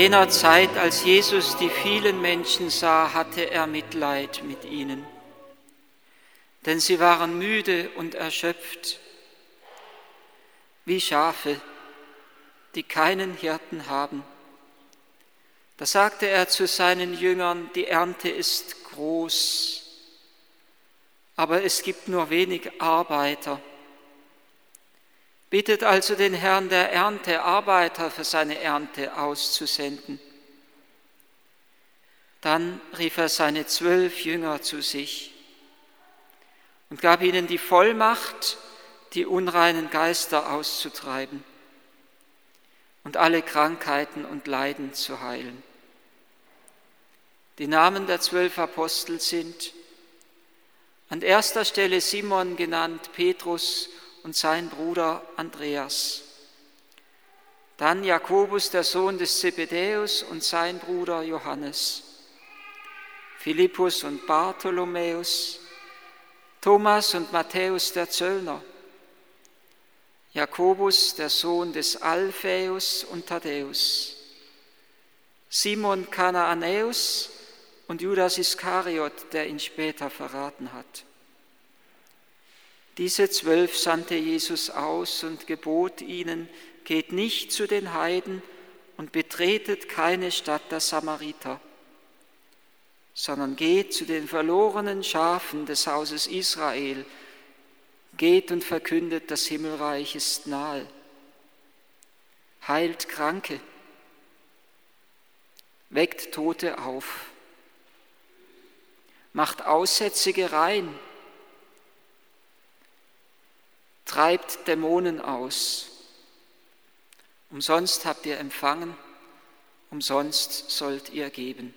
Jener Zeit, als Jesus die vielen Menschen sah, hatte er Mitleid mit ihnen, denn sie waren müde und erschöpft, wie Schafe, die keinen Hirten haben. Da sagte er zu seinen Jüngern, die Ernte ist groß, aber es gibt nur wenig Arbeiter. Bittet also den Herrn der Ernte, Arbeiter für seine Ernte auszusenden. Dann rief er seine zwölf Jünger zu sich und gab ihnen die Vollmacht, die unreinen Geister auszutreiben und alle Krankheiten und Leiden zu heilen. Die Namen der zwölf Apostel sind an erster Stelle Simon genannt, Petrus und sein Bruder Andreas. Dann Jakobus, der Sohn des Zebedäus und sein Bruder Johannes. Philippus und Bartholomäus, Thomas und Matthäus der Zöllner, Jakobus, der Sohn des Alphaeus und Thaddäus, Simon Kanaanäus und Judas Iskariot, der ihn später verraten hat. Diese zwölf sandte Jesus aus und gebot ihnen, geht nicht zu den Heiden und betretet keine Stadt der Samariter, sondern geht zu den verlorenen Schafen des Hauses Israel, geht und verkündet, das Himmelreich ist nahe, heilt Kranke, weckt Tote auf, macht Aussätzige rein, treibt Dämonen aus. Umsonst habt ihr empfangen, umsonst sollt ihr geben.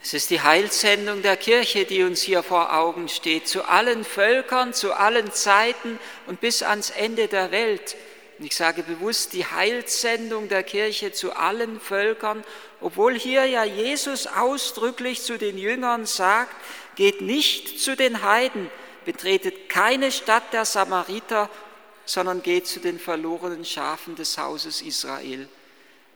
Es ist die Heilsendung der Kirche, die uns hier vor Augen steht, zu allen Völkern, zu allen Zeiten und bis ans Ende der Welt. Und ich sage bewusst die Heilsendung der Kirche zu allen Völkern, obwohl hier ja Jesus ausdrücklich zu den Jüngern sagt, geht nicht zu den Heiden, betretet keine Stadt der Samariter, sondern geht zu den verlorenen Schafen des Hauses Israel.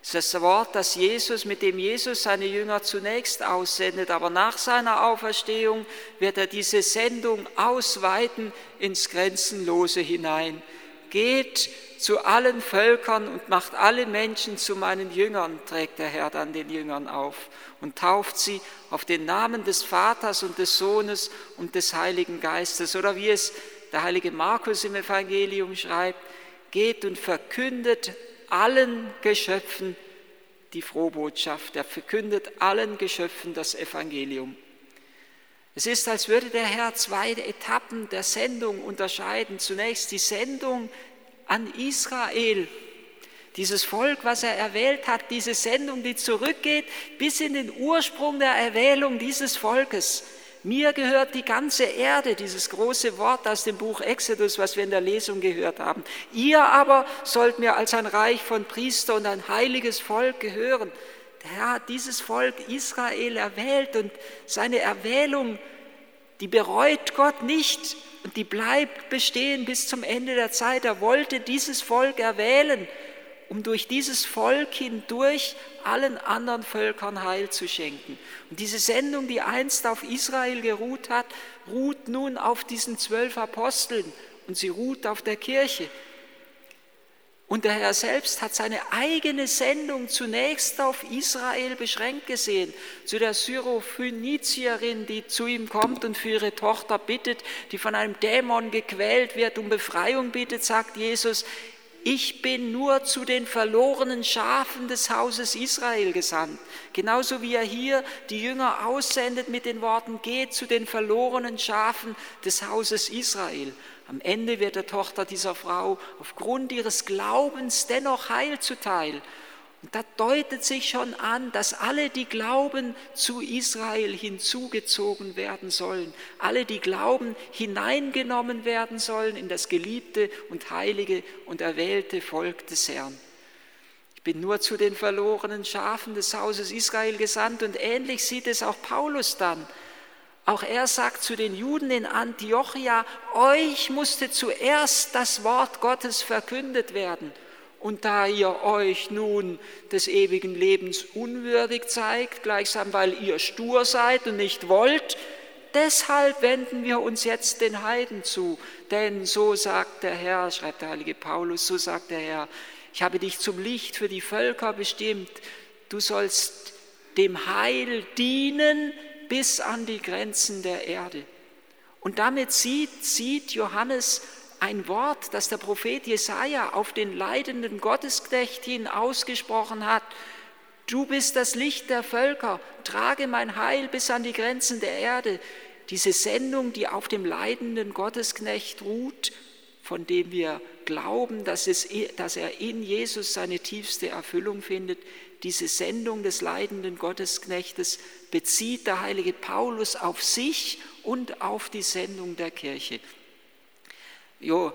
Das ist das Wort, das Jesus, mit dem Jesus seine Jünger zunächst aussendet, aber nach seiner Auferstehung wird er diese Sendung ausweiten ins Grenzenlose hinein. Geht zu allen Völkern und macht alle Menschen zu meinen Jüngern, trägt der Herr dann den Jüngern auf und tauft sie auf den Namen des Vaters und des Sohnes und des Heiligen Geistes. Oder wie es der heilige Markus im Evangelium schreibt, geht und verkündet allen Geschöpfen die Frohbotschaft. Er verkündet allen Geschöpfen das Evangelium. Es ist, als würde der Herr zwei Etappen der Sendung unterscheiden. Zunächst die Sendung an Israel, dieses Volk, was er erwählt hat, diese Sendung, die zurückgeht bis in den Ursprung der Erwählung dieses Volkes. Mir gehört die ganze Erde, dieses große Wort aus dem Buch Exodus, was wir in der Lesung gehört haben. Ihr aber sollt mir als ein Reich von Priester und ein heiliges Volk gehören. Herr hat dieses Volk Israel erwählt und seine Erwählung, die bereut Gott nicht und die bleibt bestehen bis zum Ende der Zeit. Er wollte dieses Volk erwählen, um durch dieses Volk hindurch allen anderen Völkern Heil zu schenken. Und diese Sendung, die einst auf Israel geruht hat, ruht nun auf diesen zwölf Aposteln und sie ruht auf der Kirche. Und der Herr selbst hat seine eigene Sendung zunächst auf Israel beschränkt gesehen, zu der Syrophönizierin, die zu ihm kommt und für ihre Tochter bittet, die von einem Dämon gequält wird, um Befreiung bittet, sagt Jesus, ich bin nur zu den verlorenen Schafen des Hauses Israel gesandt. Genauso wie er hier die Jünger aussendet mit den Worten, geht zu den verlorenen Schafen des Hauses Israel. Am Ende wird der Tochter dieser Frau aufgrund ihres Glaubens dennoch Heil zuteil. Und da deutet sich schon an, dass alle, die glauben, zu Israel hinzugezogen werden sollen. Alle, die glauben, hineingenommen werden sollen in das geliebte und heilige und erwählte Volk des Herrn. Ich bin nur zu den verlorenen Schafen des Hauses Israel gesandt und ähnlich sieht es auch Paulus dann. Auch er sagt zu den Juden in Antiochia, euch musste zuerst das Wort Gottes verkündet werden. Und da ihr euch nun des ewigen Lebens unwürdig zeigt, gleichsam weil ihr stur seid und nicht wollt, deshalb wenden wir uns jetzt den Heiden zu. Denn so sagt der Herr, schreibt der heilige Paulus, so sagt der Herr, ich habe dich zum Licht für die Völker bestimmt. Du sollst dem Heil dienen bis an die Grenzen der Erde. Und damit sieht, sieht Johannes ein Wort, das der Prophet Jesaja auf den leidenden Gottesknecht hin ausgesprochen hat. Du bist das Licht der Völker, trage mein Heil bis an die Grenzen der Erde. Diese Sendung, die auf dem leidenden Gottesknecht ruht, von dem wir glauben, dass, es, dass er in Jesus seine tiefste Erfüllung findet, diese Sendung des leidenden Gottesknechtes bezieht der heilige Paulus auf sich und auf die Sendung der Kirche. Jo,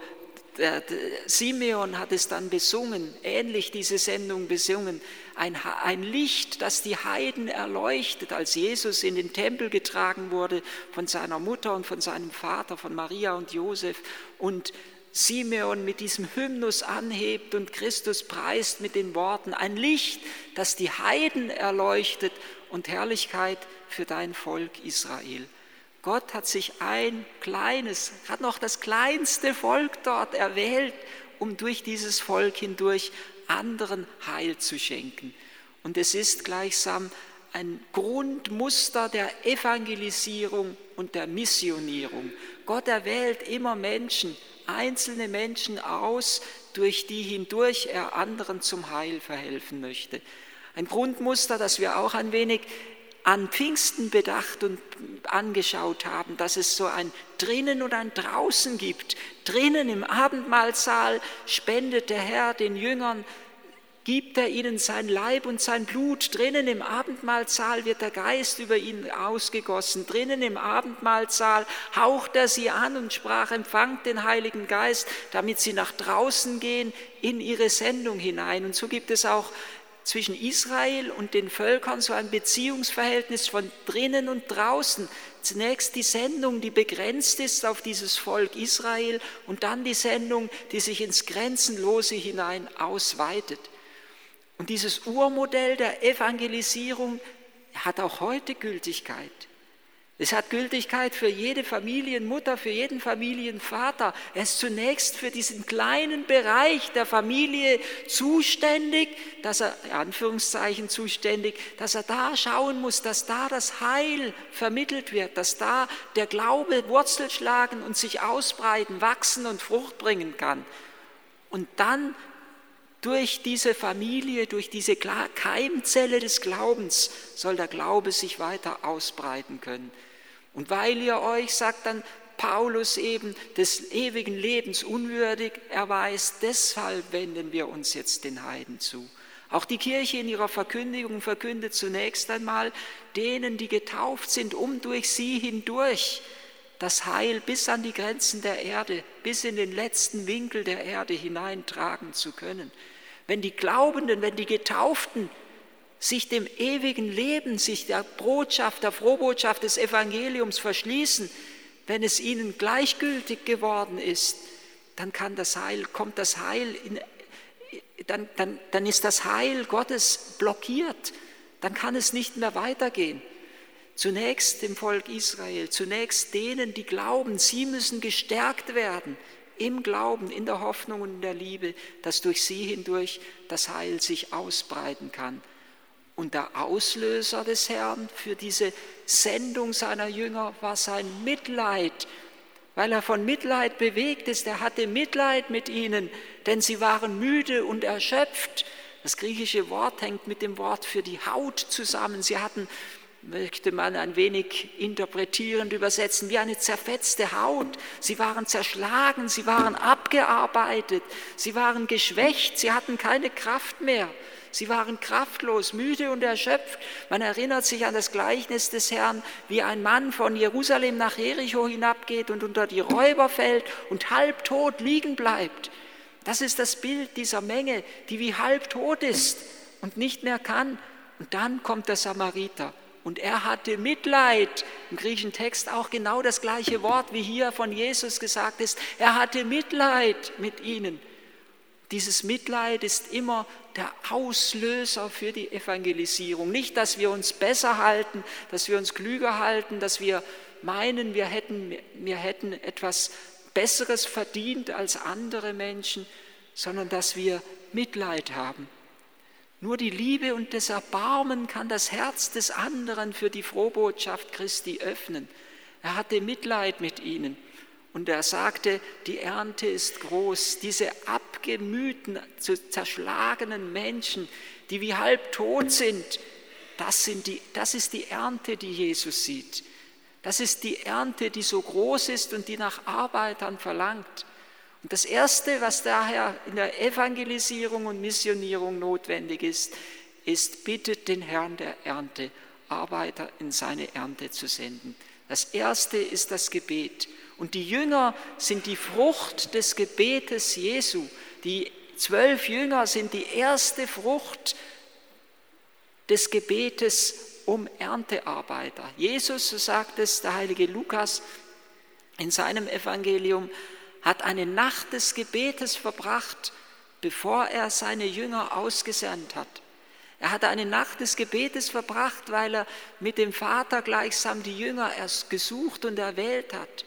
der, der Simeon hat es dann besungen, ähnlich diese Sendung besungen, ein, ein Licht, das die Heiden erleuchtet, als Jesus in den Tempel getragen wurde von seiner Mutter und von seinem Vater, von Maria und Josef und Simeon mit diesem Hymnus anhebt und Christus preist mit den Worten, ein Licht, das die Heiden erleuchtet und Herrlichkeit für dein Volk Israel. Gott hat sich ein kleines, hat noch das kleinste Volk dort erwählt, um durch dieses Volk hindurch anderen Heil zu schenken. Und es ist gleichsam ein Grundmuster der Evangelisierung und der Missionierung. Gott erwählt immer Menschen, einzelne Menschen aus, durch die hindurch er anderen zum Heil verhelfen möchte. Ein Grundmuster, das wir auch ein wenig an Pfingsten bedacht und angeschaut haben, dass es so ein drinnen und ein draußen gibt. Drinnen im Abendmahlsaal spendet der Herr den Jüngern gibt er ihnen sein Leib und sein Blut. Drinnen im Abendmahlsaal wird der Geist über ihn ausgegossen. Drinnen im Abendmahlsaal haucht er sie an und sprach, empfangt den Heiligen Geist, damit sie nach draußen gehen in ihre Sendung hinein. Und so gibt es auch zwischen Israel und den Völkern so ein Beziehungsverhältnis von drinnen und draußen. Zunächst die Sendung, die begrenzt ist auf dieses Volk Israel und dann die Sendung, die sich ins Grenzenlose hinein ausweitet. Und dieses Urmodell der Evangelisierung hat auch heute Gültigkeit. Es hat Gültigkeit für jede Familienmutter, für jeden Familienvater. Er ist zunächst für diesen kleinen Bereich der Familie zuständig, dass er, in Anführungszeichen zuständig, dass er da schauen muss, dass da das Heil vermittelt wird, dass da der Glaube Wurzel schlagen und sich ausbreiten, wachsen und Frucht bringen kann. Und dann durch diese Familie, durch diese Keimzelle des Glaubens soll der Glaube sich weiter ausbreiten können. Und weil ihr euch, sagt dann Paulus eben, des ewigen Lebens unwürdig erweist, deshalb wenden wir uns jetzt den Heiden zu. Auch die Kirche in ihrer Verkündigung verkündet zunächst einmal denen, die getauft sind, um durch sie hindurch das Heil bis an die Grenzen der Erde, bis in den letzten Winkel der Erde hineintragen zu können. Wenn die Glaubenden, wenn die Getauften sich dem ewigen Leben, sich der Botschaft, der Frohbotschaft des Evangeliums verschließen, wenn es ihnen gleichgültig geworden ist, dann kann das Heil, kommt das Heil, in, dann, dann, dann ist das Heil Gottes blockiert, dann kann es nicht mehr weitergehen. Zunächst dem Volk Israel, zunächst denen, die glauben, sie müssen gestärkt werden im Glauben, in der Hoffnung und in der Liebe, dass durch sie hindurch das Heil sich ausbreiten kann. Und der Auslöser des Herrn für diese Sendung seiner Jünger war sein Mitleid, weil er von Mitleid bewegt ist. Er hatte Mitleid mit ihnen, denn sie waren müde und erschöpft. Das griechische Wort hängt mit dem Wort für die Haut zusammen. Sie hatten möchte man ein wenig interpretierend übersetzen, wie eine zerfetzte Haut. Sie waren zerschlagen, sie waren abgearbeitet, sie waren geschwächt, sie hatten keine Kraft mehr. Sie waren kraftlos, müde und erschöpft. Man erinnert sich an das Gleichnis des Herrn, wie ein Mann von Jerusalem nach Jericho hinabgeht und unter die Räuber fällt und halbtot liegen bleibt. Das ist das Bild dieser Menge, die wie halbtot ist und nicht mehr kann. Und dann kommt der Samariter und er hatte Mitleid. Im griechischen Text auch genau das gleiche Wort, wie hier von Jesus gesagt ist. Er hatte Mitleid mit ihnen. Dieses Mitleid ist immer der Auslöser für die Evangelisierung. Nicht, dass wir uns besser halten, dass wir uns klüger halten, dass wir meinen, wir hätten, wir hätten etwas Besseres verdient als andere Menschen, sondern dass wir Mitleid haben. Nur die Liebe und das Erbarmen kann das Herz des anderen für die Frohbotschaft Christi öffnen. Er hatte Mitleid mit ihnen. Und er sagte, die Ernte ist groß. Diese abgemühten, zerschlagenen Menschen, die wie halb tot sind, das, sind die, das ist die Ernte, die Jesus sieht. Das ist die Ernte, die so groß ist und die nach Arbeitern verlangt. Und das Erste, was daher in der Evangelisierung und Missionierung notwendig ist, ist, bittet den Herrn der Ernte, Arbeiter in seine Ernte zu senden. Das Erste ist das Gebet. Und die Jünger sind die Frucht des Gebetes Jesu. Die zwölf Jünger sind die erste Frucht des Gebetes um Erntearbeiter. Jesus, so sagt es der heilige Lukas in seinem Evangelium, hat eine Nacht des Gebetes verbracht, bevor er seine Jünger ausgesandt hat. Er hat eine Nacht des Gebetes verbracht, weil er mit dem Vater gleichsam die Jünger erst gesucht und erwählt hat.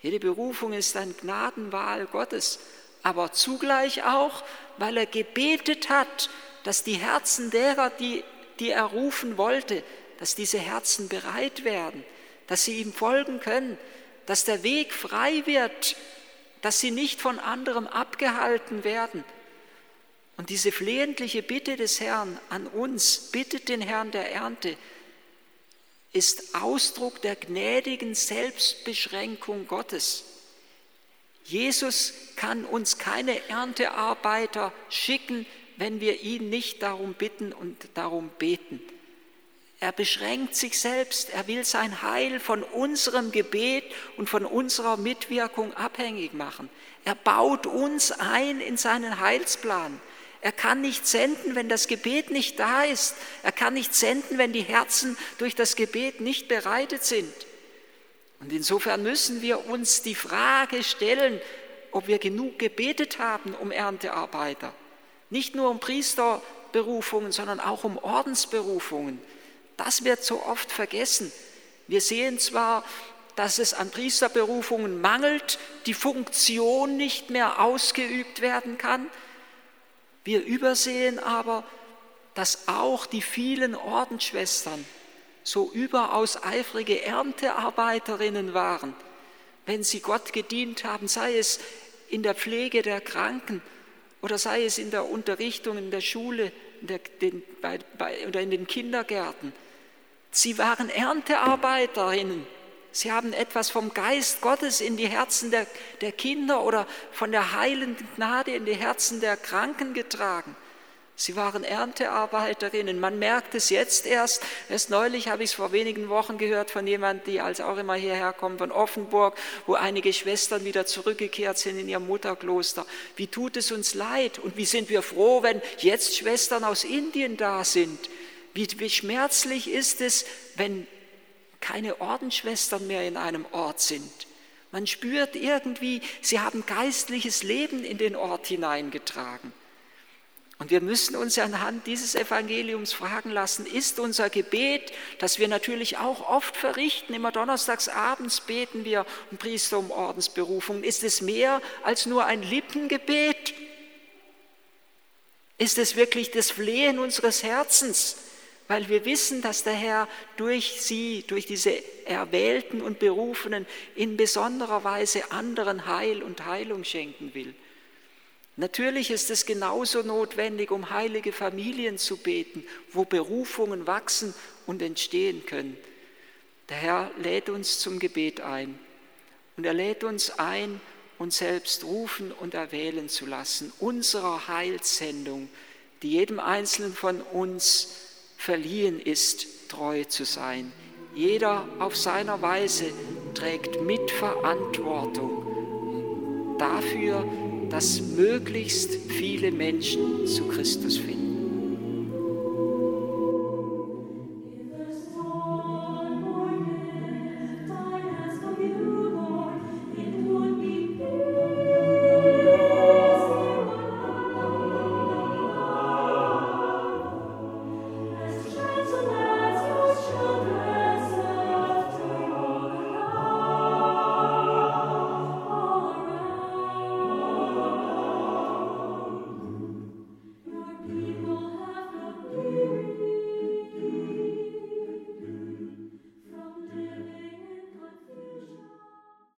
Jede Berufung ist ein Gnadenwahl Gottes, aber zugleich auch, weil er gebetet hat, dass die Herzen derer, die, die er rufen wollte, dass diese Herzen bereit werden, dass sie ihm folgen können, dass der Weg frei wird, dass sie nicht von anderem abgehalten werden. Und diese flehentliche Bitte des Herrn an uns, bittet den Herrn der Ernte, ist Ausdruck der gnädigen Selbstbeschränkung Gottes. Jesus kann uns keine Erntearbeiter schicken, wenn wir ihn nicht darum bitten und darum beten. Er beschränkt sich selbst, er will sein Heil von unserem Gebet und von unserer Mitwirkung abhängig machen. Er baut uns ein in seinen Heilsplan. Er kann nicht senden, wenn das Gebet nicht da ist. Er kann nicht senden, wenn die Herzen durch das Gebet nicht bereitet sind. Und insofern müssen wir uns die Frage stellen, ob wir genug gebetet haben um Erntearbeiter. Nicht nur um Priesterberufungen, sondern auch um Ordensberufungen. Das wird so oft vergessen. Wir sehen zwar, dass es an Priesterberufungen mangelt, die Funktion nicht mehr ausgeübt werden kann, wir übersehen aber, dass auch die vielen Ordensschwestern so überaus eifrige Erntearbeiterinnen waren, wenn sie Gott gedient haben, sei es in der Pflege der Kranken oder sei es in der Unterrichtung in der Schule in der, den, bei, bei, oder in den Kindergärten. Sie waren Erntearbeiterinnen Sie haben etwas vom Geist Gottes in die Herzen der, der Kinder oder von der heilenden Gnade in die Herzen der Kranken getragen. Sie waren Erntearbeiterinnen. Man merkt es jetzt erst. Erst neulich habe ich es vor wenigen Wochen gehört von jemandem, die als auch immer hierher kommt, von Offenburg, wo einige Schwestern wieder zurückgekehrt sind in ihr Mutterkloster. Wie tut es uns leid? Und wie sind wir froh, wenn jetzt Schwestern aus Indien da sind? Wie, wie schmerzlich ist es, wenn keine Ordensschwestern mehr in einem Ort sind. Man spürt irgendwie, sie haben geistliches Leben in den Ort hineingetragen. Und wir müssen uns anhand dieses Evangeliums fragen lassen, ist unser Gebet, das wir natürlich auch oft verrichten, immer donnerstags abends beten wir um Priester um Ordensberufung, ist es mehr als nur ein Lippengebet? Ist es wirklich das Flehen unseres Herzens? Weil wir wissen, dass der Herr durch sie, durch diese Erwählten und Berufenen in besonderer Weise anderen Heil und Heilung schenken will. Natürlich ist es genauso notwendig, um heilige Familien zu beten, wo Berufungen wachsen und entstehen können. Der Herr lädt uns zum Gebet ein und er lädt uns ein, uns selbst rufen und erwählen zu lassen, unserer Heilssendung, die jedem Einzelnen von uns verliehen ist, treu zu sein. Jeder auf seiner Weise trägt Mitverantwortung dafür, dass möglichst viele Menschen zu Christus finden.